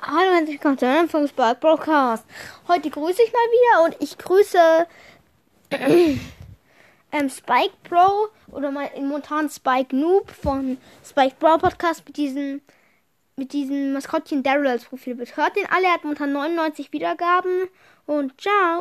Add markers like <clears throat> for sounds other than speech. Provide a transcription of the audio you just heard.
Hallo und herzlich willkommen zu einem vom Broadcast. Heute grüße ich mal wieder und ich grüße <clears throat> ähm, Spike Bro oder mal momentan Spike Noob von Spike Bro Podcast mit diesem mit diesem Maskottchen Daryl als Profilbild. Hört den alle, er hat momentan 99 Wiedergaben und ciao.